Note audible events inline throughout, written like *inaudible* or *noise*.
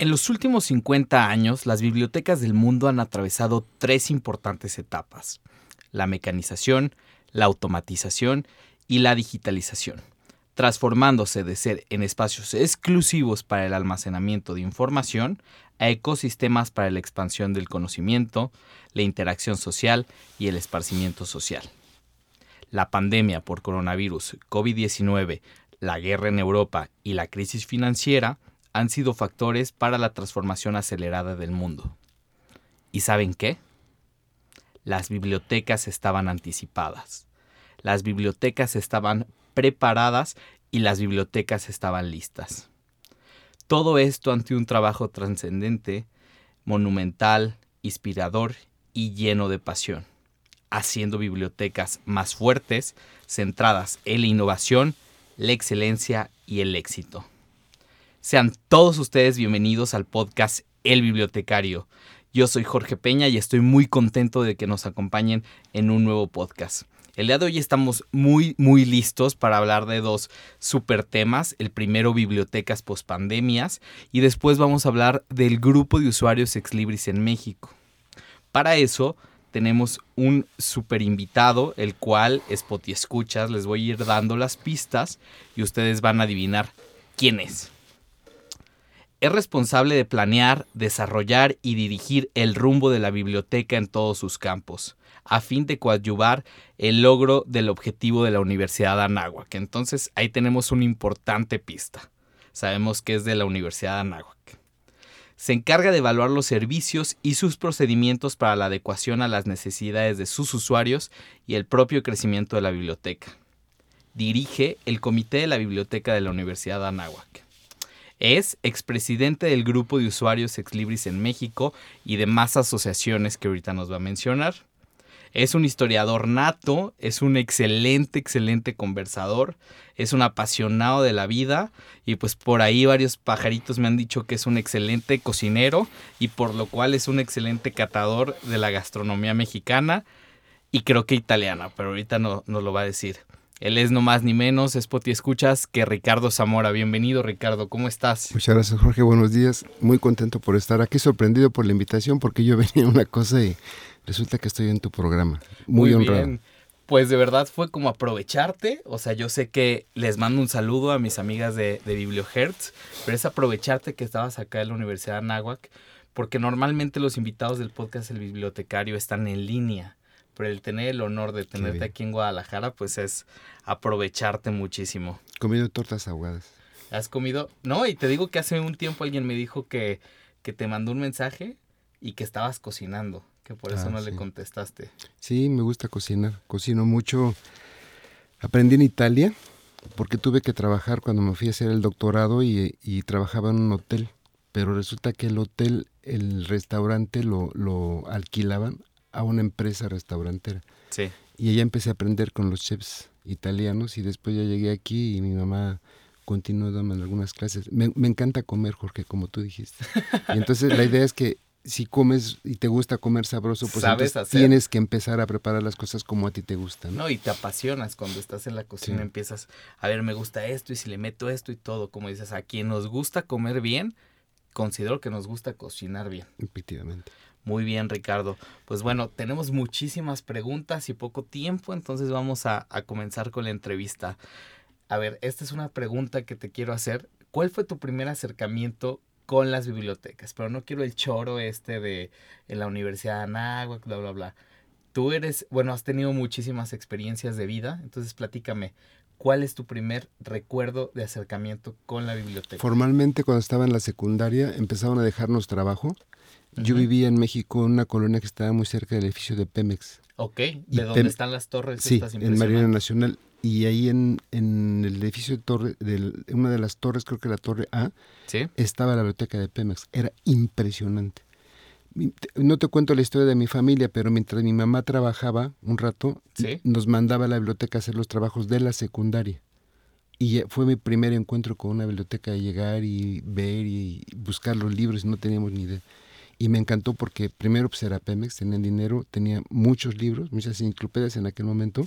En los últimos 50 años, las bibliotecas del mundo han atravesado tres importantes etapas, la mecanización, la automatización y la digitalización, transformándose de ser en espacios exclusivos para el almacenamiento de información a ecosistemas para la expansión del conocimiento, la interacción social y el esparcimiento social. La pandemia por coronavirus, COVID-19, la guerra en Europa y la crisis financiera han sido factores para la transformación acelerada del mundo. ¿Y saben qué? Las bibliotecas estaban anticipadas. Las bibliotecas estaban preparadas y las bibliotecas estaban listas. Todo esto ante un trabajo trascendente, monumental, inspirador y lleno de pasión, haciendo bibliotecas más fuertes, centradas en la innovación, la excelencia y el éxito. Sean todos ustedes bienvenidos al podcast El Bibliotecario. Yo soy Jorge Peña y estoy muy contento de que nos acompañen en un nuevo podcast. El día de hoy estamos muy, muy listos para hablar de dos super temas. El primero, bibliotecas pospandemias, y después vamos a hablar del grupo de usuarios Exlibris en México. Para eso, tenemos un super invitado, el cual, Spot y Escuchas, les voy a ir dando las pistas y ustedes van a adivinar quién es es responsable de planear, desarrollar y dirigir el rumbo de la biblioteca en todos sus campos, a fin de coadyuvar el logro del objetivo de la Universidad de Anáhuac. Entonces ahí tenemos una importante pista. Sabemos que es de la Universidad de Anáhuac. Se encarga de evaluar los servicios y sus procedimientos para la adecuación a las necesidades de sus usuarios y el propio crecimiento de la biblioteca. Dirige el Comité de la Biblioteca de la Universidad de Anáhuac es expresidente del grupo de usuarios Exlibris en México y de más asociaciones que ahorita nos va a mencionar. Es un historiador nato, es un excelente, excelente conversador, es un apasionado de la vida y pues por ahí varios pajaritos me han dicho que es un excelente cocinero y por lo cual es un excelente catador de la gastronomía mexicana y creo que italiana, pero ahorita no nos lo va a decir. Él es no más ni menos, Spot y Escuchas, que Ricardo Zamora. Bienvenido, Ricardo, ¿cómo estás? Muchas gracias, Jorge. Buenos días. Muy contento por estar aquí, sorprendido por la invitación, porque yo *laughs* venía a una cosa y resulta que estoy en tu programa. Muy, honrado. Bien. Pues de verdad fue como aprovecharte, o sea, yo sé que les mando un saludo a mis amigas de, de BiblioHertz, pero es aprovecharte que estabas acá en la Universidad de Anáhuac, porque normalmente los invitados del podcast El Bibliotecario están en línea pero el tener el honor de tenerte aquí en Guadalajara, pues es aprovecharte muchísimo. Comido tortas aguadas. ¿Has comido? No, y te digo que hace un tiempo alguien me dijo que, que te mandó un mensaje y que estabas cocinando, que por eso ah, no le contestaste. Sí, me gusta cocinar. Cocino mucho. Aprendí en Italia porque tuve que trabajar cuando me fui a hacer el doctorado y, y trabajaba en un hotel. Pero resulta que el hotel, el restaurante lo, lo alquilaban a una empresa restaurantera. Sí. Y allá empecé a aprender con los chefs italianos y después ya llegué aquí y mi mamá continuó dando algunas clases. Me, encanta comer, Jorge, como tú dijiste. Y entonces la idea es que si comes y te gusta comer sabroso, pues tienes que empezar a preparar las cosas como a ti te gustan. ¿no? y te apasionas cuando estás en la cocina, empiezas a ver, me gusta esto y si le meto esto y todo, como dices, a quien nos gusta comer bien, considero que nos gusta cocinar bien. Efectivamente. Muy bien, Ricardo. Pues bueno, tenemos muchísimas preguntas y poco tiempo, entonces vamos a, comenzar con la entrevista. A ver, esta es una pregunta que te quiero hacer. ¿Cuál fue tu primer acercamiento con las bibliotecas? Pero no quiero el choro este de en la Universidad de Anáhuac, bla, bla, bla. Tú eres, bueno, has tenido muchísimas experiencias de vida, entonces platícame, ¿cuál es tu primer recuerdo de acercamiento con la biblioteca? Formalmente, cuando estaba en la secundaria, empezaron a dejarnos trabajo yo vivía en México en una colonia que estaba muy cerca del edificio de Pemex. Ok, ¿de dónde están las torres? Sí, en Marina Nacional. Y ahí en, en el edificio de torre, de una de las torres, creo que la torre A, ¿Sí? estaba la biblioteca de Pemex. Era impresionante. No te cuento la historia de mi familia, pero mientras mi mamá trabajaba un rato, Sí. nos mandaba a la biblioteca a hacer los trabajos de la secundaria. Y ya fue mi primer encuentro con una biblioteca de llegar y ver y buscar los libros, no teníamos ni idea. Y me encantó porque primero pues era Pemex, tenían dinero, tenía muchos libros, muchas enciclopedias en aquel momento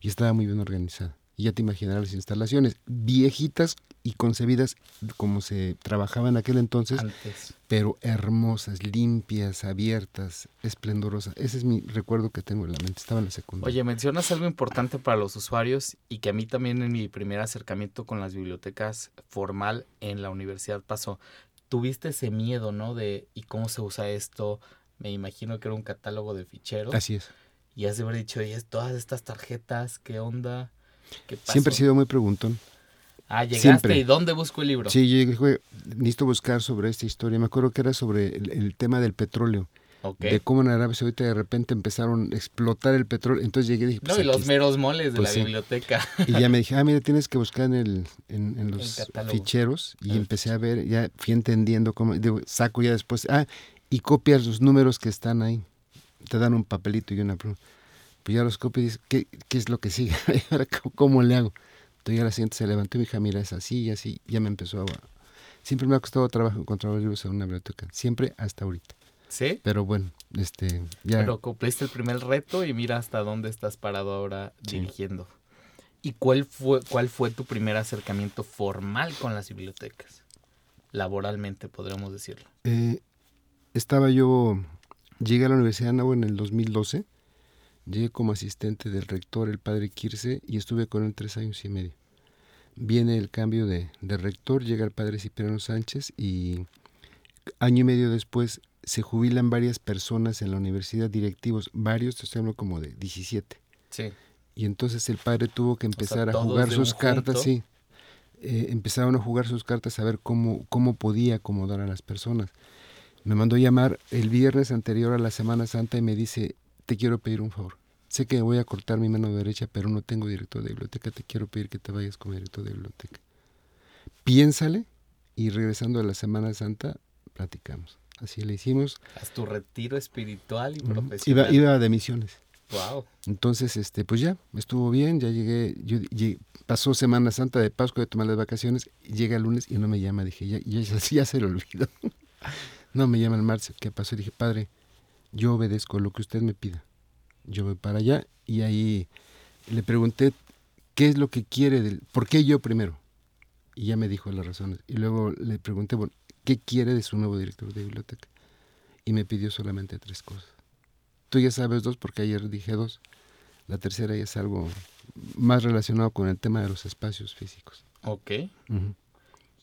y estaba muy bien organizada. Y ya te imaginarás las instalaciones, viejitas y concebidas como se trabajaba en aquel entonces, Antes. pero hermosas, limpias, abiertas, esplendorosas. Ese es mi recuerdo que tengo en la mente. Estaba en la secundaria. Oye, mencionas algo importante para los usuarios y que a mí también en mi primer acercamiento con las bibliotecas formal en la universidad pasó. Tuviste ese miedo, ¿no? De ¿y cómo se usa esto? Me imagino que era un catálogo de ficheros. Así es. Y has de haber dicho, oye, todas estas tarjetas, ¿qué onda? ¿Qué pasó? Siempre he sido muy preguntón. Ah, llegaste siempre. y ¿dónde busco el libro? Sí, yo dije, "Güey, necesito buscar sobre esta historia. Me acuerdo que era sobre el, el tema del petróleo, De cómo en Arabia Saudita de repente empezaron a explotar el petróleo. Entonces llegué y dije, pues No, y los meros moles de Pues la sí. biblioteca. Y ya me dije, ah, mira, tienes que buscar en, el, en, en los ficheros. Y Ah. empecé a ver, ya fui entendiendo cómo, digo, saco ya después, ah, y copias los números que están ahí. Te dan un papelito y una pluma. Pues ya los copio y dices, ¿qué, qué es lo que sigue? *laughs* Ahora, ¿cómo, cómo le hago? Entonces ya la siguiente se levantó y me dijo, mira, es así y así. Ya me empezó a... Siempre me ha costado trabajo encontrar los libros en una biblioteca. Siempre hasta ahorita. ¿Sí? Pero bueno, este, ya... Pero cumpliste el primer reto y mira hasta dónde estás parado ahora Sí. dirigiendo. ¿Y cuál fue, cuál fue tu primer acercamiento formal con las bibliotecas? Laboralmente, podríamos decirlo. Eh, estaba yo, llegué a la Universidad de Anáhuac en el 2012, llegué como asistente del rector, el padre Kirse, y estuve con él tres años y medio. Viene el cambio de, de rector, llega el padre Cipriano Sánchez y año y medio después se jubilan varias personas en la universidad, directivos, varios, te estoy hablando como de 17. Sí. Y entonces el padre tuvo que empezar a jugar sus cartas, junto. sí. Eh, empezaron a jugar sus cartas a ver cómo, cómo podía acomodar a las personas. Me mandó llamar el viernes anterior a la Semana Santa y me dice, te quiero pedir un favor. Sé que voy a cortar mi mano derecha, pero no tengo director de biblioteca, te quiero pedir que te vayas como director de biblioteca. Piénsale y regresando a la Semana Santa, platicamos. Así le hicimos. Haz tu retiro espiritual y profesional. Iba, iba de misiones. Wow. Entonces, este, pues ya, estuvo bien, ya llegué, yo llegué- pasó Semana Santa de Pascua de tomar las vacaciones, llega el lunes y no me llama, dije, ya, ya, ya, ya se le olvidó. *laughs* no me llama el martes, ¿qué pasó? Dije, padre, yo obedezco lo que usted me pida. Yo voy para allá y ahí le pregunté qué es lo que quiere, del, por qué yo primero. Y ya me dijo las razones. Y luego le pregunté, bueno, ¿qué quiere de su nuevo director de biblioteca? Y me pidió solamente tres cosas. Tú ya sabes dos porque ayer dije dos. La tercera ya es algo más relacionado con el tema de los espacios físicos. Ok.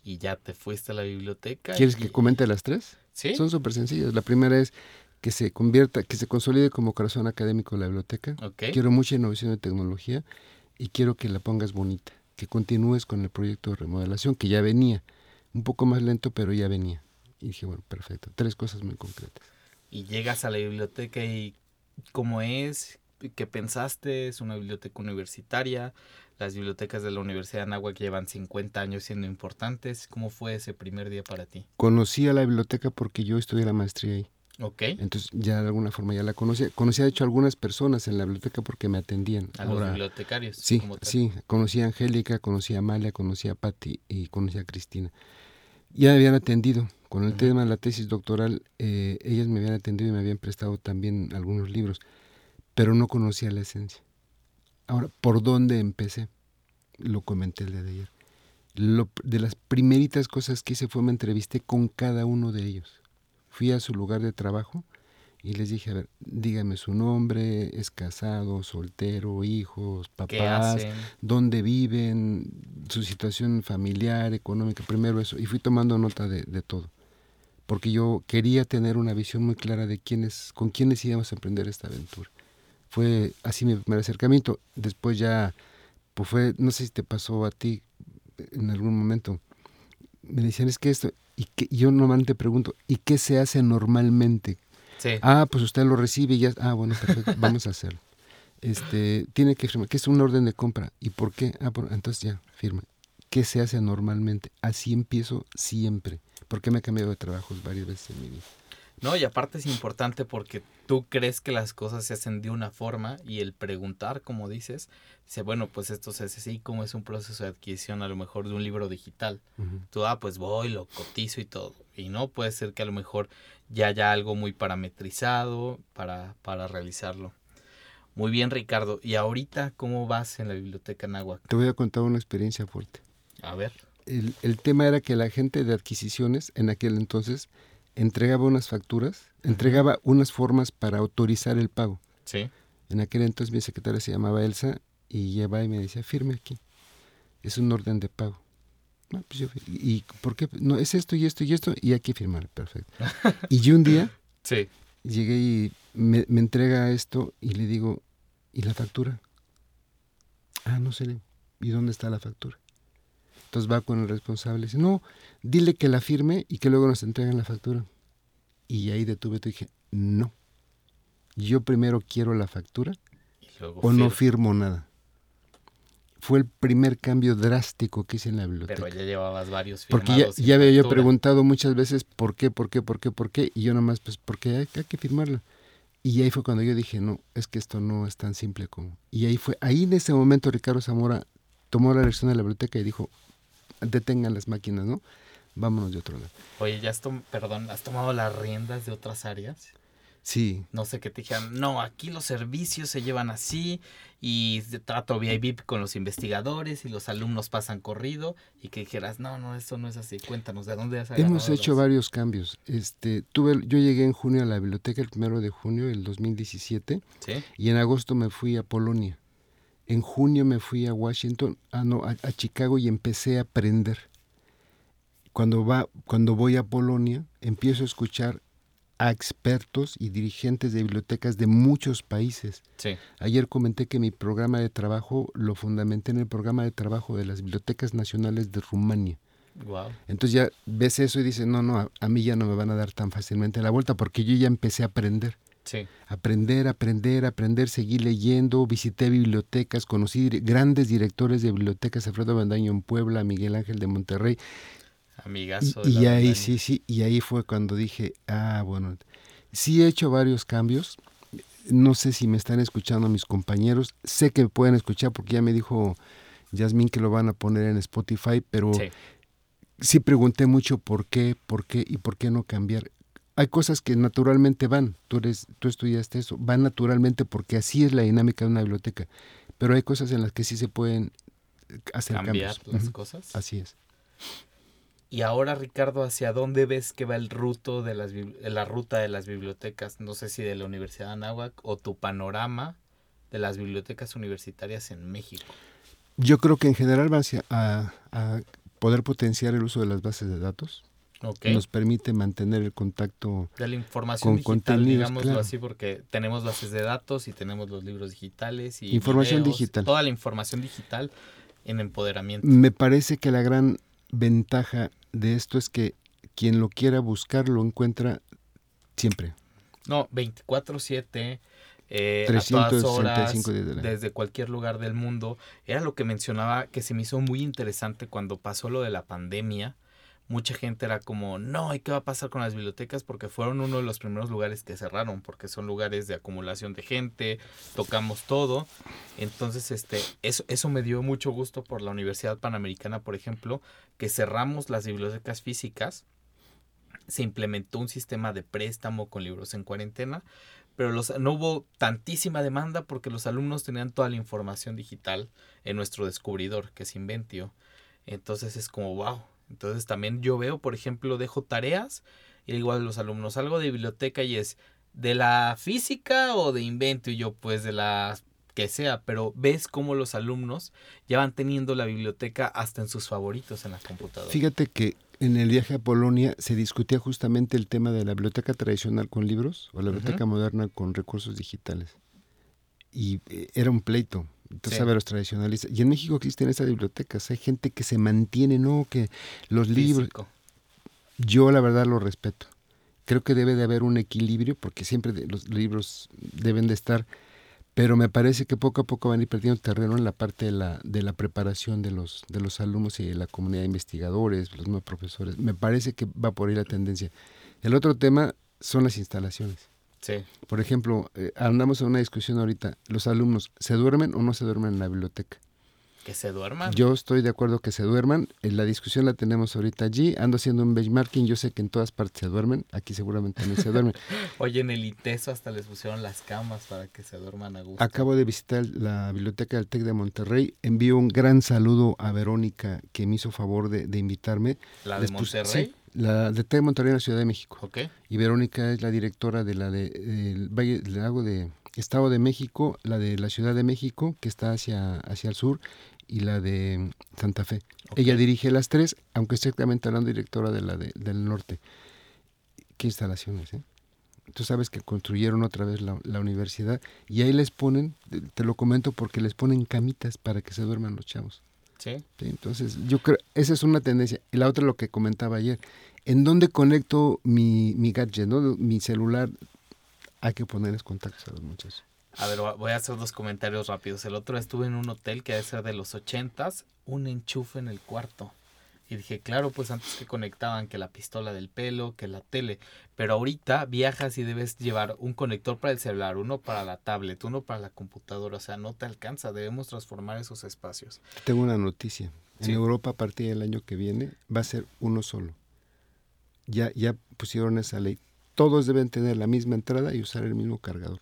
Y ya te fuiste a la biblioteca. ¿Quieres y- que comente las tres? Sí. Son súper sencillas. La primera es que se convierta, que se consolide como corazón académico de la biblioteca. Ok. Quiero mucha innovación de tecnología y quiero que la pongas bonita, que continúes con el proyecto de remodelación que ya venía, un poco más lento, pero ya venía. Y dije, bueno, perfecto. Tres cosas muy concretas. Y llegas a la biblioteca y cómo es, qué pensaste, es una biblioteca universitaria, las bibliotecas de la Universidad de Anáhuac llevan 50 años siendo importantes, ¿cómo fue ese primer día para ti? Conocí a la biblioteca porque yo estudié la maestría ahí. Ok, Entonces ya de alguna forma ya la conocía. Conocía de hecho algunas personas en la biblioteca porque me atendían. a los Ahora, bibliotecarios. sí, como tal. sí, conocí a Angélica, conocí a Amalia, conocí a Patti y conocí a Cristina. Ya me habían atendido. Con el tema de la tesis doctoral, eh, ellas me habían atendido y me habían prestado también algunos libros, pero no conocía la esencia. Ahora, ¿por dónde empecé? Lo comenté el día de ayer. Lo- de las primeritas cosas que hice fue me entrevisté con cada uno de ellos. Fui a su lugar de trabajo y les dije, a ver, dígame su nombre, es casado, soltero, hijos, ¿Qué papás, dónde viven, su situación familiar, económica, primero eso. Y fui tomando nota de, de todo. Porque yo quería tener una visión muy clara de quiénes, con quiénes íbamos a emprender esta aventura. Fue así mi primer acercamiento. Después ya, pues fue, no sé si te pasó a ti en algún momento. Me decían, es que esto, y que y yo normalmente pregunto, ¿y qué se hace normalmente? Sí, Ah, pues usted lo recibe y ya, ah, bueno, perfecto, *laughs* vamos a hacerlo. este, tiene que firmar, que es un orden de compra. ¿Y por qué? Ah, entonces ya, firma. ¿Qué se hace normalmente? Así empiezo siempre. Porque me he cambiado de trabajos varias veces en mi vida. No, y aparte es importante porque tú crees que las cosas se hacen de una forma y el preguntar, como dices, dice, bueno, pues esto se hace así, como es un proceso de adquisición a lo mejor de un libro digital. Tú, ah, pues voy, lo cotizo y todo. Y no, puede ser que a lo mejor ya haya algo muy parametrizado para, para realizarlo. Muy bien, Ricardo. ¿Y ahorita cómo vas en la biblioteca Nahuac? Te voy a contar una experiencia fuerte. A ver. El, el tema era que la gente de adquisiciones en aquel entonces entregaba unas facturas, entregaba unas formas para autorizar el pago. Sí. En aquel entonces mi secretaria se llamaba Elsa y lleva y me decía, firme aquí. Es un orden de pago. No, pues yo, ¿Y por qué? No, es esto y esto y esto y aquí firmar. Perfecto. *laughs* y yo un día sí. llegué y me, me, entrega esto y le digo, ¿y la factura? Ah, no sé. ¿Y dónde está la factura? Entonces va con el responsable y dice, no, dile que la firme y que luego nos entreguen la factura. Y ahí detuve y dije, no, yo primero quiero la factura o no firmo nada. Fue el primer cambio drástico que hice en la biblioteca. Pero ya llevabas varios Porque ya, ya había yo preguntado muchas veces por qué, por qué, por qué, por qué, y yo nomás, pues, porque hay, hay que firmarla. Y ahí fue cuando yo dije, no, es que esto no es tan simple como... Y ahí fue, ahí en ese momento Ricardo Zamora tomó la dirección de la biblioteca y dijo, detengan las máquinas, ¿no? Vámonos de otro lado. Oye, ya has, perdón, ¿has tomado las riendas de otras áreas? Sí. No sé qué te dijeron, no, aquí los servicios se llevan así y trato VIP con los investigadores y los alumnos pasan corrido y que dijeras, no, no, eso no es así. Cuéntanos, ¿de dónde has Hemos hecho varios cambios. Este, tuve, yo llegué en junio a la biblioteca, el primero de junio del 2017, ¿Sí? y en agosto me fui a Polonia. En junio me fui a Washington, ah, no, a, Chicago y empecé a aprender. Cuando, va, cuando voy a Polonia, empiezo a escuchar a expertos y dirigentes de bibliotecas de muchos países. Sí. Ayer comenté que mi programa de trabajo lo fundamenté en el programa de trabajo de las bibliotecas nacionales de Rumania. Wow. Entonces ya ves eso y dices, no, no, a, mí ya no me van a dar tan fácilmente la vuelta porque yo ya empecé a aprender. Aprender, aprender, aprender, seguir leyendo, visité bibliotecas, conocí grandes directores de bibliotecas, Alfredo Bandaño en Puebla, Miguel Ángel de Monterrey. Amigazo. Y, ahí sí, sí, y ahí fue cuando dije, ah, bueno, sí he hecho varios cambios. No sé si me están escuchando mis compañeros, sé que me pueden escuchar porque ya me dijo Yasmín que lo van a poner en Spotify, pero sí. sí pregunté mucho por qué, por qué y por qué no cambiar hay cosas que naturalmente van, tú, eres, tú estudiaste eso, van naturalmente porque así es la dinámica de una biblioteca, pero hay cosas en las que sí se pueden hacer cambiar las cosas. Así es. Y ahora, Ricardo, ¿hacia dónde ves que va el ruto de las, la ruta de las bibliotecas? No sé si de la Universidad de Anáhuac o tu panorama de las bibliotecas universitarias en México. Yo creo que en general va hacia a poder potenciar el uso de las bases de datos nos permite mantener el contacto de la información digital, digámoslo así, porque tenemos bases de datos y tenemos los libros digitales y información digital. Toda la información digital en empoderamiento. Me parece que la gran ventaja de esto es que quien lo quiera buscar lo encuentra siempre. No, 24/7 eh, a todas horas, desde cualquier lugar del mundo. Era lo que mencionaba que se me hizo muy interesante cuando pasó lo de la pandemia mucha gente era como, no, ¿y qué va a pasar con las bibliotecas? Porque fueron uno de los primeros lugares que cerraron, porque son lugares de acumulación de gente, tocamos todo. Entonces, este, eso, eso me dio mucho gusto por la Universidad Panamericana, por ejemplo, que cerramos las bibliotecas físicas. Se implementó un sistema de préstamo con libros en cuarentena, pero los, no hubo tantísima demanda porque los alumnos tenían toda la información digital en nuestro descubridor, que es Inventio. Entonces es como, wow, entonces también yo veo, por ejemplo, dejo tareas y a los alumnos algo de biblioteca y es de la física o de invento y yo pues de la que sea, pero ves cómo los alumnos ya van teniendo la biblioteca hasta en sus favoritos en la computadora. Fíjate que en el viaje a Polonia se discutía justamente el tema de la biblioteca tradicional con libros o la biblioteca moderna con recursos digitales. Y eh, era un pleito, entonces, los tradicionalistas. Y en México existen esas bibliotecas. Hay gente que se mantiene, ¿no? Que los libros. Yo, la verdad, lo respeto. Creo que debe de haber un equilibrio, porque siempre los libros deben de estar. pero me parece que poco a poco van a ir perdiendo terreno en la parte de la, de la preparación de los, de los alumnos y de la comunidad de investigadores, los nuevos profesores. Me parece que va por ahí la tendencia. El otro tema son las instalaciones. Sí. Por ejemplo, eh, andamos en una discusión ahorita, los alumnos, ¿se duermen o no se duermen en la biblioteca? Que se duerman. Yo estoy de acuerdo que se duerman. En la discusión la tenemos ahorita allí. Ando haciendo un benchmarking. Yo sé que en todas partes se duermen. Aquí seguramente también se duermen. *laughs* Oye, en el ITESO hasta les pusieron las camas para que se duerman a gusto. Acabo de visitar la biblioteca del TEC de Monterrey. Envío un gran saludo a Verónica que me hizo favor de, de invitarme. ¿La de Les Monterrey? sí, la de de Monterrey en la Ciudad de México. Ok. Y Verónica es la directora de la de, del Valle del Lago de Estado de México, la de la Ciudad de México, que está hacia, hacia el sur, y la de Santa Fe. Ella dirige las tres, aunque estrictamente hablando directora de la de- del norte. Qué instalaciones, ¿eh? Tú sabes que construyeron otra vez la, la universidad y ahí les ponen, te lo comento porque les ponen camitas para que se duerman los chavos. Sí. ¿sí? Entonces, yo creo, esa es una tendencia. Y la otra, lo que comentaba ayer, ¿en dónde conecto mi, mi gadget, ¿no? mi celular? Hay que ponerles contactos a los muchachos. A ver, voy a hacer dos comentarios rápidos. El otro estuve en un hotel que debe ser de los ochentas, un enchufe en el cuarto. Y dije, claro, pues antes que conectaban que la pistola del pelo, que la tele. Pero ahorita viajas y debes llevar un conector para el celular, uno para la tablet, uno para la computadora. O sea, no te alcanza. Debemos transformar esos espacios. Tengo una noticia. En. Europa, a partir del año que viene, va a ser uno solo. Ya, ya pusieron esa ley. Todos deben tener la misma entrada y usar el mismo cargador.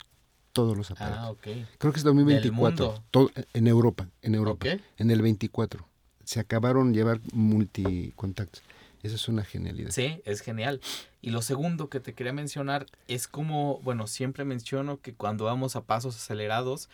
Todos los aparatos. Ah, ok. Creo que es 2024. mundo. Todo- en Europa, en Europa. En el 24. Se acabaron llevar multicontactos. Eso es una genialidad. Sí, es genial. Y lo segundo que te quería mencionar es como, bueno, siempre menciono que cuando vamos a pasos acelerados,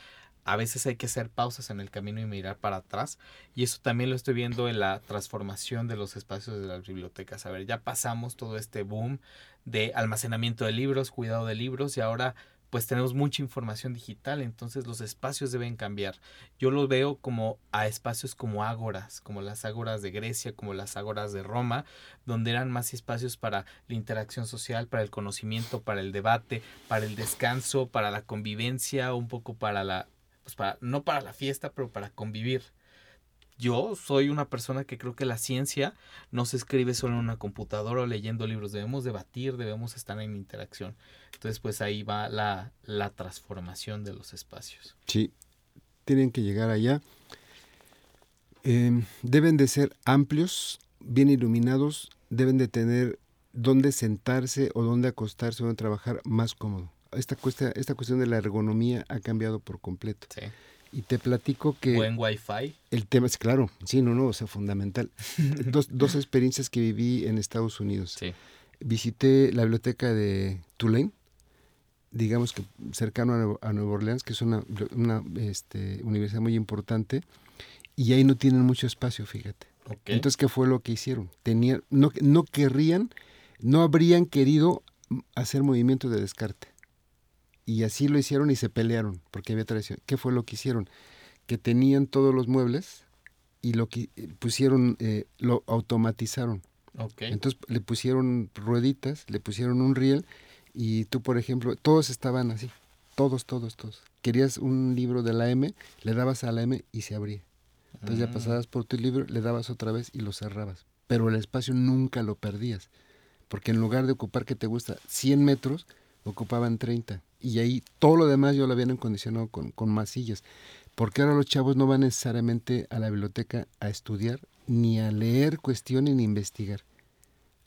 a veces hay que hacer pausas en el camino y mirar para atrás. Y eso también lo estoy viendo en la transformación de los espacios de las bibliotecas. A ver, ya pasamos todo este boom de almacenamiento de libros, cuidado de libros y ahora pues tenemos mucha información digital, entonces los espacios deben cambiar. Yo lo veo como a espacios como ágoras, como las ágoras de Grecia, como las ágoras de Roma, donde eran más espacios para la interacción social, para el conocimiento, para el debate, para el descanso, para la convivencia, un poco para la, pues para, no para la fiesta, pero para convivir. Yo soy una persona que creo que la ciencia no se escribe solo en una computadora o leyendo libros, debemos debatir, debemos estar en interacción. Entonces, pues ahí va la, la transformación de los espacios. Sí, tienen que llegar allá. Eh, deben de ser amplios, bien iluminados, deben de tener dónde sentarse o dónde acostarse o dónde trabajar más cómodo. Esta, cuesta, esta cuestión de la ergonomía ha cambiado por completo. Sí. Y te platico que Buen wifi. el tema es claro, sí, no, no, o sea, fundamental. *laughs* dos, dos experiencias que viví en Estados Unidos. Sí. Visité la biblioteca de Tulane, digamos que cercano a Nuevo, a Nueva Orleans, que es una, una este, universidad muy importante, y ahí no tienen mucho espacio, fíjate. Ok. Entonces, ¿qué fue lo que hicieron? Tenían, no, no querrían, no habrían querido hacer movimiento de descarte. Y así lo hicieron y se pelearon, porque había tradición. ¿Qué fue lo que hicieron? Que tenían todos los muebles y lo que pusieron, eh, lo automatizaron. ok. Entonces le pusieron rueditas, le pusieron un riel y tú, por ejemplo, todos estaban así, todos, todos, todos. Querías un libro de la M, le dabas a la M y se abría. Entonces ya Mm. pasabas por tu libro, le dabas otra vez y lo cerrabas. Pero el espacio nunca lo perdías, porque en lugar de ocupar, que te gusta, 100 metros, ocupaban 30. Y ahí todo lo demás yo lo habían acondicionado con, con masillas. Porque ahora los chavos no van necesariamente a la biblioteca a estudiar, ni a leer cuestiones, ni investigar.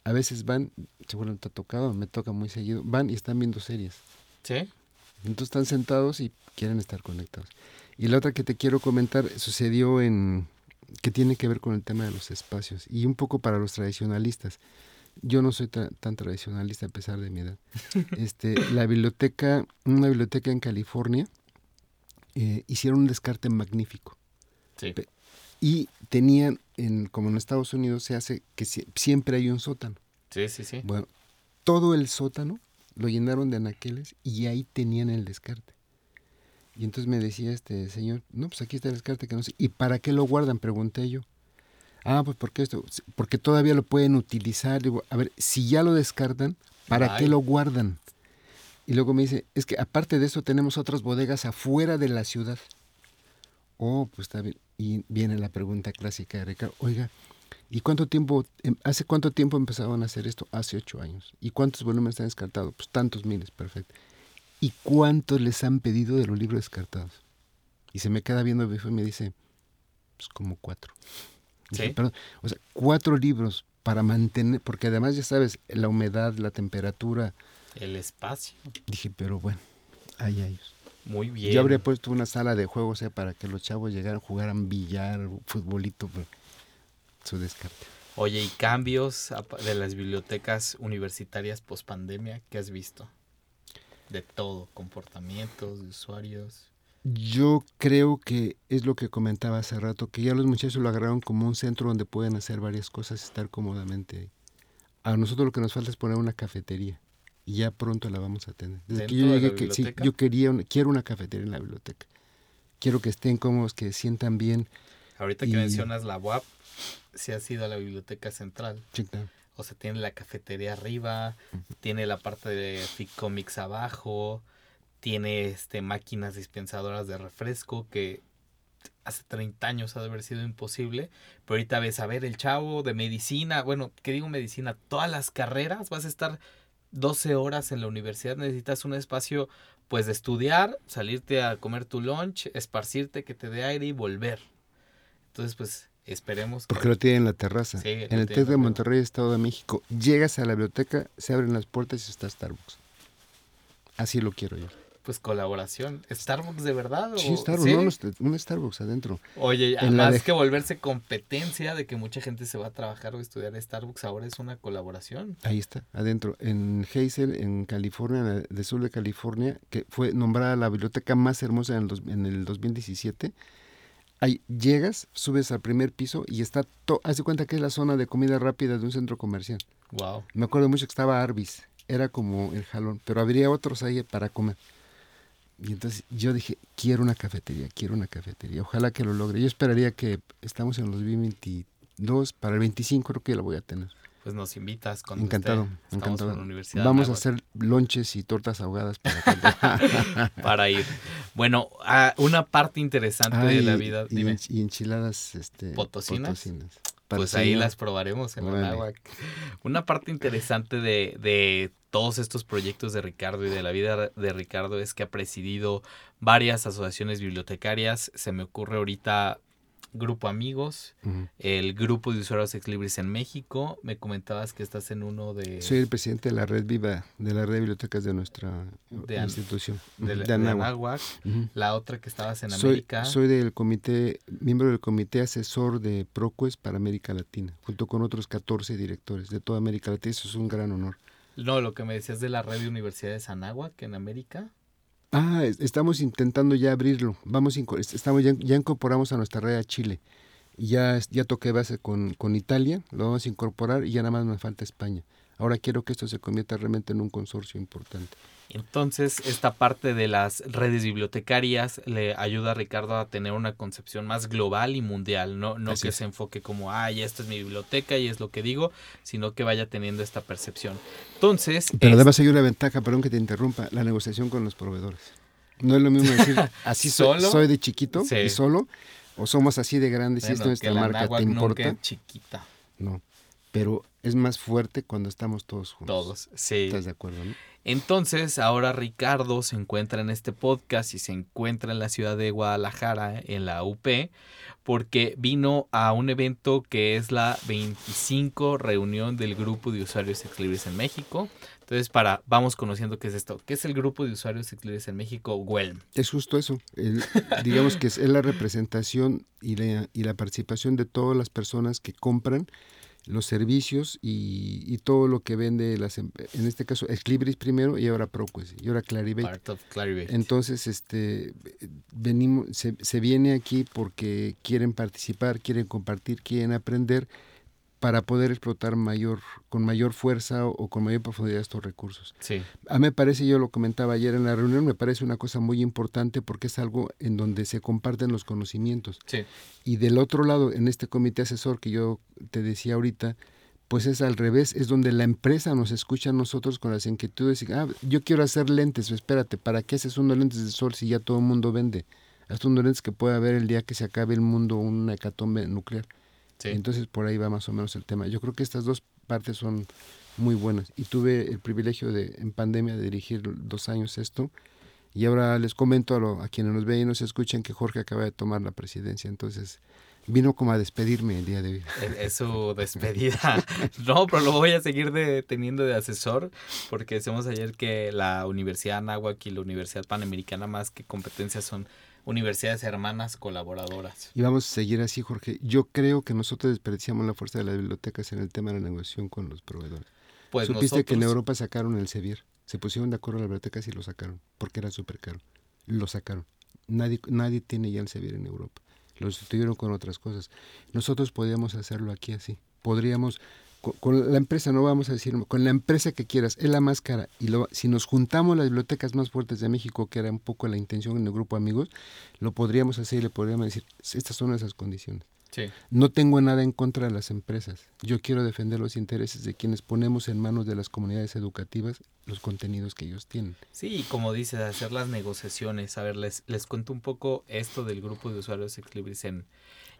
A veces van, seguramente te ha tocado, me toca muy seguido, van y están viendo series. Sí. Entonces están sentados y quieren estar conectados. Y la otra que te quiero comentar sucedió en que tiene que ver con el tema de los espacios y un poco para los tradicionalistas. Yo no soy tra- tan tradicionalista a pesar de mi edad. Este, la biblioteca, una biblioteca en California, eh, hicieron un descarte magnífico Sí. Y tenían, en, como en Estados Unidos se hace que sie- siempre hay un sótano. Sí, sí, sí. Bueno, todo el sótano lo llenaron de anaqueles y ahí tenían el descarte. Y entonces me decía este señor, no, pues aquí está el descarte que no sé. ¿Y para qué lo guardan? Pregunté yo. Ah, pues porque esto, porque todavía lo pueden utilizar. Digo, a ver, si ya lo descartan, ¿para qué lo guardan? Y luego me dice, es que aparte de eso tenemos otras bodegas afuera de la ciudad. Oh, pues está bien. Y viene la pregunta clásica de Ricardo, oiga, ¿y cuánto tiempo, em, hace cuánto tiempo empezaron a hacer esto? Hace ocho años. ¿Y cuántos volúmenes están descartados? Pues tantos miles, perfecto. ¿Y cuántos les han pedido de los libros descartados? Y se me queda viendo y me dice, pues como cuatro. ¿Sí? perdón, o sea, cuatro libros para mantener, porque además ya sabes, la humedad, la temperatura. El espacio. Dije, pero bueno, ahí ellos. Muy bien. Yo habría puesto una sala de juego, o sea, para que los chavos llegaran, jugaran billar, futbolito, pero su descarte. Oye, ¿y cambios de las bibliotecas universitarias post pandemia que has visto? De todo, comportamientos de usuarios. Yo creo que es lo que comentaba hace rato, que ya los muchachos lo agarraron como un centro donde pueden hacer varias cosas y estar cómodamente ahí. A nosotros lo que nos falta es poner una cafetería y ya pronto la vamos a tener. Desde que yo llegué, que, sí, yo quería, quiero una cafetería en la biblioteca. Quiero que estén cómodos, que sientan bien. Ahorita que mencionas la UAP, sí ha sido la biblioteca central. Sí, claro. O sea, tiene la cafetería arriba, tiene la parte de Fic Comics abajo, tiene este, máquinas dispensadoras de refresco que hace 30 años ha de haber sido imposible, pero ahorita ves a ver el chavo de medicina, bueno, ¿qué digo medicina? Todas las carreras, vas a estar 12 horas en la universidad, necesitas un espacio pues de estudiar, salirte a comer tu lunch, esparcirte, que te dé aire y volver. Entonces, pues esperemos. Porque lo tiene en la terraza. en el TEC de Monterrey, Estado de México. Llegas a la biblioteca, se abren las puertas y está Starbucks. Así lo quiero yo pues colaboración. ¿Starbucks de verdad? Sí, Starbucks, no, un Starbucks adentro. Oye, además que volverse competencia de que mucha gente se va a trabajar o estudiar a Starbucks, ahora es una colaboración. Ahí está, adentro. En Hazel, en California, el sur de California, que fue nombrada la biblioteca más hermosa en el, en el 2017. Ahí llegas, subes al primer piso y está todo. Haz de cuenta que es la zona de comida rápida de un centro comercial. Wow. Me acuerdo mucho que estaba Arby's, era como el jalón, pero habría otros ahí para comer. Y entonces yo dije, quiero una cafetería, quiero una cafetería. Ojalá que lo logre. Yo esperaría que estamos en los 2022, para el 25 creo que la voy a tener. Pues nos invitas cuando encantado, encantado. Vamos a hacer lonches y tortas ahogadas para, *laughs* para ir. Bueno, una parte interesante de la vida. Dime. Y enchiladas este, potosinas. Pues ahí las probaremos en el agua. *laughs* Una parte interesante de, de todos estos proyectos de Ricardo y de la vida de Ricardo es que ha presidido varias asociaciones bibliotecarias. Se me ocurre ahorita Grupo Amigos, el Grupo de Usuarios Ex Libris en México. Me comentabas que estás en uno de... Soy el presidente de la red viva, de la red de bibliotecas de nuestra institución. De, Anáhuac. La otra que estabas en América. Soy del comité, miembro del comité asesor de ProQuest para América Latina, junto con otros 14 directores de toda América Latina. Eso es un gran honor. No, lo que me decías de la red de universidades Anáhuac en América. Ah, estamos intentando ya abrirlo. Vamos, estamos ya, incorporamos a nuestra red a Chile. Ya, ya toqué base con, con Italia, lo vamos a incorporar y ya nada más me falta España. Ahora quiero que esto se convierta realmente en un consorcio importante. Entonces, esta parte de las redes bibliotecarias le ayuda a Ricardo a tener una concepción más global y mundial, no, no que se enfoque como, ay, esta es mi biblioteca y es lo que digo, sino que vaya teniendo esta percepción. Entonces... Pero además hay una ventaja, perdón que te interrumpa, la negociación con los proveedores. No es lo mismo decir, *laughs* así soy, soy de chiquito y solo, o somos así de grandes y esto es nuestra marca, ¿te importa? chiquita. No, pero es más fuerte cuando estamos todos juntos. Todos, sí. ¿Estás de acuerdo? No? Entonces, ahora Ricardo se encuentra en este podcast y se encuentra en la ciudad de Guadalajara, en la UP, porque vino a un evento que es la 25 reunión del grupo de usuarios ex libres en México. Entonces, para, vamos conociendo qué es esto. ¿Qué es el grupo de usuarios ex libres en México, WELM? Es justo eso. digamos que es, la representación y y la participación de todas las personas que compran los servicios y, todo lo que vende las em, en este caso Exlibris primero y ahora ProQuest y ahora Clarivate. Entonces este venimos se, se viene aquí porque quieren participar, quieren compartir, quieren aprender para poder explotar mayor, con mayor fuerza o, con mayor profundidad estos recursos. Sí. A mí me parece, yo lo comentaba ayer en la reunión, me parece una cosa muy importante porque es algo en donde se comparten los conocimientos. Sí. Y del otro lado, en este comité asesor que yo te decía ahorita, pues es al revés, es donde la empresa nos escucha a nosotros con las inquietudes y, ah, yo quiero hacer lentes, espérate, ¿para qué haces unos lentes de sol si ya todo el mundo vende? Haz unos lentes que pueda haber el día que se acabe el mundo una hecatombe nuclear. Entonces por ahí va más o menos el tema. Yo creo que estas dos partes son muy buenas. Y tuve el privilegio de en pandemia de dirigir dos años esto. Y ahora les comento a, a quienes nos ven y nos escuchan que Jorge acaba de tomar la presidencia. Entonces vino como a despedirme el día de hoy. Es, su despedida. *laughs* no, pero lo voy a seguir de, teniendo de asesor porque decimos ayer que la Universidad Anáhuac y la Universidad Panamericana más que competencias son universidades hermanas colaboradoras. Y vamos a seguir así, Jorge. Yo creo que nosotros desperdiciamos la fuerza de las bibliotecas en el tema de la negociación con los proveedores. Pues Supiste que en Europa sacaron el Sevier. Se pusieron de acuerdo las bibliotecas y lo sacaron, porque era súper caro. Lo sacaron. Nadie, nadie tiene ya el Sevier en Europa lo sustituyeron con otras cosas. Nosotros podríamos hacerlo aquí así. Podríamos, con, la empresa, no vamos a decir, con la empresa que quieras, es la más cara. Y lo, si nos juntamos las bibliotecas más fuertes de México, que era un poco la intención en el grupo amigos, lo podríamos hacer y le podríamos decir, estas son esas condiciones. No tengo nada en contra de las empresas. Yo quiero defender los intereses de quienes ponemos en manos de las comunidades educativas los contenidos que ellos tienen. Sí, como dices, hacer las negociaciones. A ver, les, les cuento un poco esto del grupo de usuarios Exlibris en,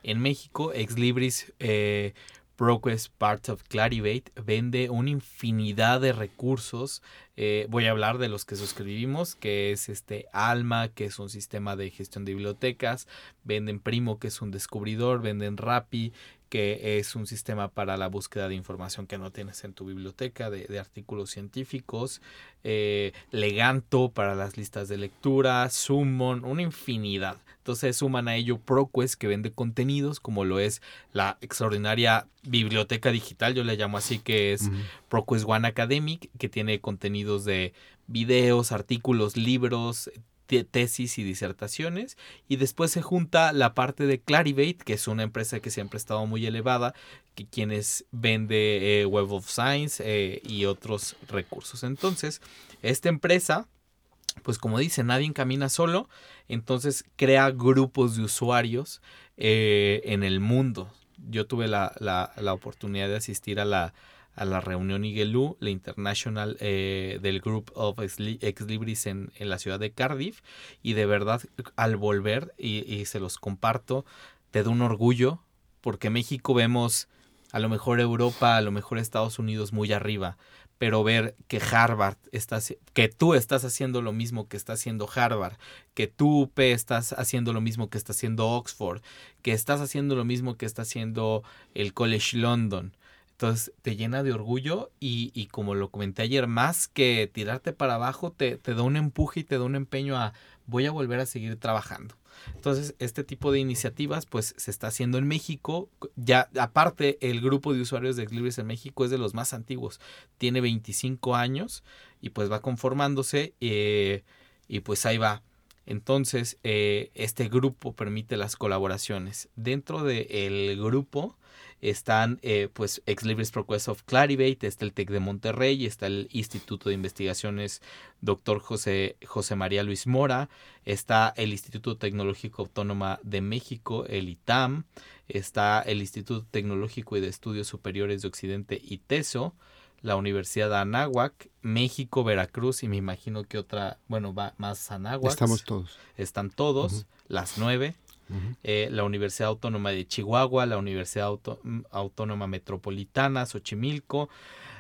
en México. Exlibris eh, ProQuest Part of Clarivate vende una infinidad de recursos. Eh, voy a hablar de los que suscribimos, que es este Alma, que es un sistema de gestión de bibliotecas. Venden Primo, que es un descubridor. Venden Rappi, que es un sistema para la búsqueda de información que no tienes en tu biblioteca de, artículos científicos, eh, Leganto para las listas de lectura, Summon, una infinidad. Entonces suman a ello ProQuest que vende contenidos como lo es la extraordinaria biblioteca digital, yo le llamo así, que es ProQuest One Academic, que tiene contenidos de videos, artículos, libros, tesis y disertaciones y después se junta la parte de Clarivate que es una empresa que siempre ha estado muy elevada que quienes vende eh, Web of Science eh, y otros recursos. Entonces esta empresa pues como dice nadie camina solo entonces crea grupos de usuarios eh, en el mundo. Yo tuve la, la oportunidad de asistir a la a la reunión IGELU, la International eh, del Group of Ex Libris en, en, la ciudad de Cardiff. Y de verdad, al volver, y, se los comparto, te da un orgullo, porque México vemos a lo mejor Europa, a lo mejor Estados Unidos muy arriba, pero ver que Harvard está, que tú estás haciendo lo mismo que está haciendo Harvard, que tú UP estás haciendo lo mismo que está haciendo Oxford, que estás haciendo lo mismo que está haciendo el College London, entonces te llena de orgullo y, y, como lo comenté ayer, más que tirarte para abajo, te, te da un empuje y te da un empeño a voy a volver a seguir trabajando. Entonces, este tipo de iniciativas pues se está haciendo en México. Ya aparte, el grupo de usuarios de Libres en México es de los más antiguos. Tiene 25 años y pues va conformándose eh, y pues ahí va. Entonces, eh, este grupo permite las colaboraciones. Dentro del grupo están eh, pues Ex Libris Quest of Clarivate, está el TEC de Monterrey, está el Instituto de Investigaciones Dr. José, José María Luis Mora, está el Instituto Tecnológico Autónoma de México, el ITAM, está el Instituto Tecnológico y de Estudios Superiores de Occidente, ITESO, la Universidad de Anáhuac, México, Veracruz y me imagino que otra, bueno, va más Anáhuac. Estamos todos. Están todos, las nueve. Eh, la Universidad Autónoma de Chihuahua, la Universidad mm, Autónoma Metropolitana, Xochimilco,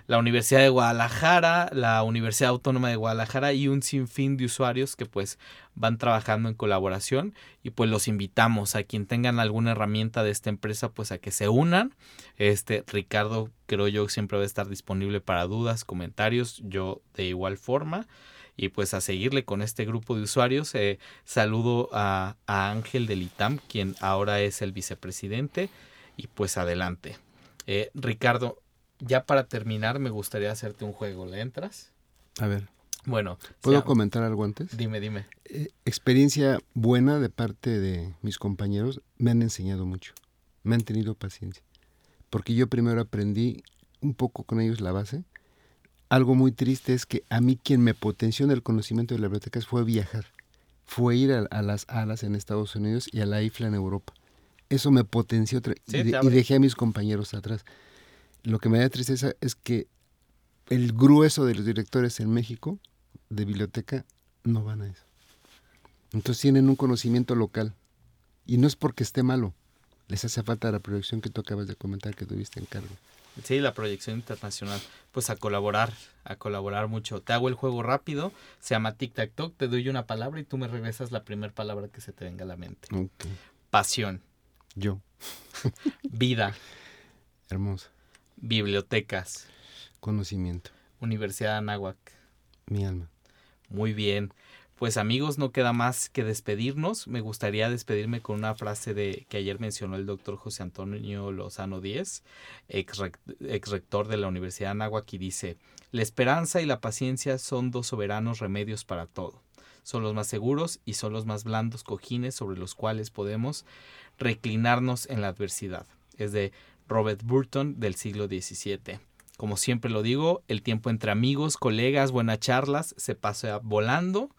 la Universidad de Guadalajara, la Universidad Autónoma de Guadalajara y un sinfín de usuarios que pues van trabajando en colaboración. Y pues los invitamos a quien tengan alguna herramienta de esta empresa pues a que se unan. Este Ricardo creo yo siempre va a estar disponible para dudas, comentarios, yo de igual forma y pues a seguirle con este grupo de usuarios. Eh, saludo a, Ángel del ITAM, quien ahora es el vicepresidente, y pues adelante. Eh, Ricardo, ya para terminar me gustaría hacerte un juego. ¿Le entras? A ver. Bueno. ¿Puedo comentar algo antes? Dime, dime. Eh, experiencia buena de parte de mis compañeros. Me han enseñado mucho. Me han tenido paciencia. Porque yo primero aprendí un poco con ellos la base algo muy triste es que a mí quien me potenció en el conocimiento de las bibliotecas fue viajar, fue ir a, las alas en Estados Unidos y a la IFLA en Europa. Eso me potenció y, dejé a mis compañeros atrás. lo que me da tristeza es que el grueso de los directores en México de biblioteca no van a eso. Entonces tienen un conocimiento local. Y no es porque esté malo, les hace falta la proyección que tú acabas de comentar que tuviste en cargo. Sí, la proyección internacional. Pues a colaborar, a colaborar mucho. Te hago el juego rápido, se llama Tic Tac Toc, te doy una palabra y tú me regresas la primera palabra que se te venga a la mente. Pasión. Yo. *laughs* Vida. Hermosa. Bibliotecas. Conocimiento. Universidad de Anáhuac. Mi alma. Muy bien. Pues amigos, no queda más que despedirnos. Me gustaría despedirme con una frase de que ayer mencionó el doctor José Antonio Lozano Díez, ex, rector de la Universidad de Anáhuac, y dice, la esperanza y la paciencia son dos soberanos remedios para todo. Son los más seguros y son los más blandos cojines sobre los cuales podemos reclinarnos en la adversidad. Es de Robert Burton del siglo XVII. Como siempre lo digo, el tiempo entre amigos, colegas, buenas charlas se pasa volando.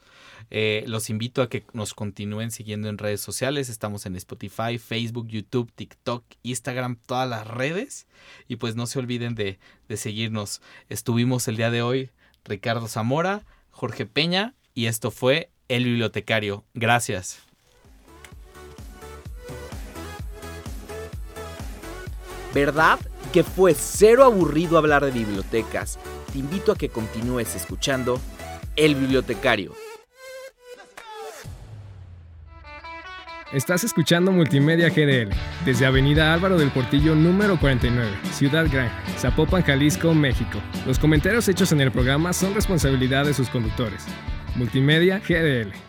Eh, los invito a que nos continúen siguiendo en redes sociales. Estamos en Spotify, Facebook, YouTube, TikTok, Instagram, todas las redes. Y pues no se olviden de, de seguirnos. Estuvimos el día de hoy Ricardo Zamora, Jorge Peña y esto fue El Bibliotecario. Gracias. ¿Verdad? Que fue cero aburrido hablar de bibliotecas. Te invito a que continúes escuchando El Bibliotecario. Estás escuchando Multimedia GDL desde Avenida Álvaro del Portillo número 49, Ciudad Gran, Zapopan, Jalisco, México. Los comentarios hechos en el programa son responsabilidad de sus conductores. Multimedia GDL.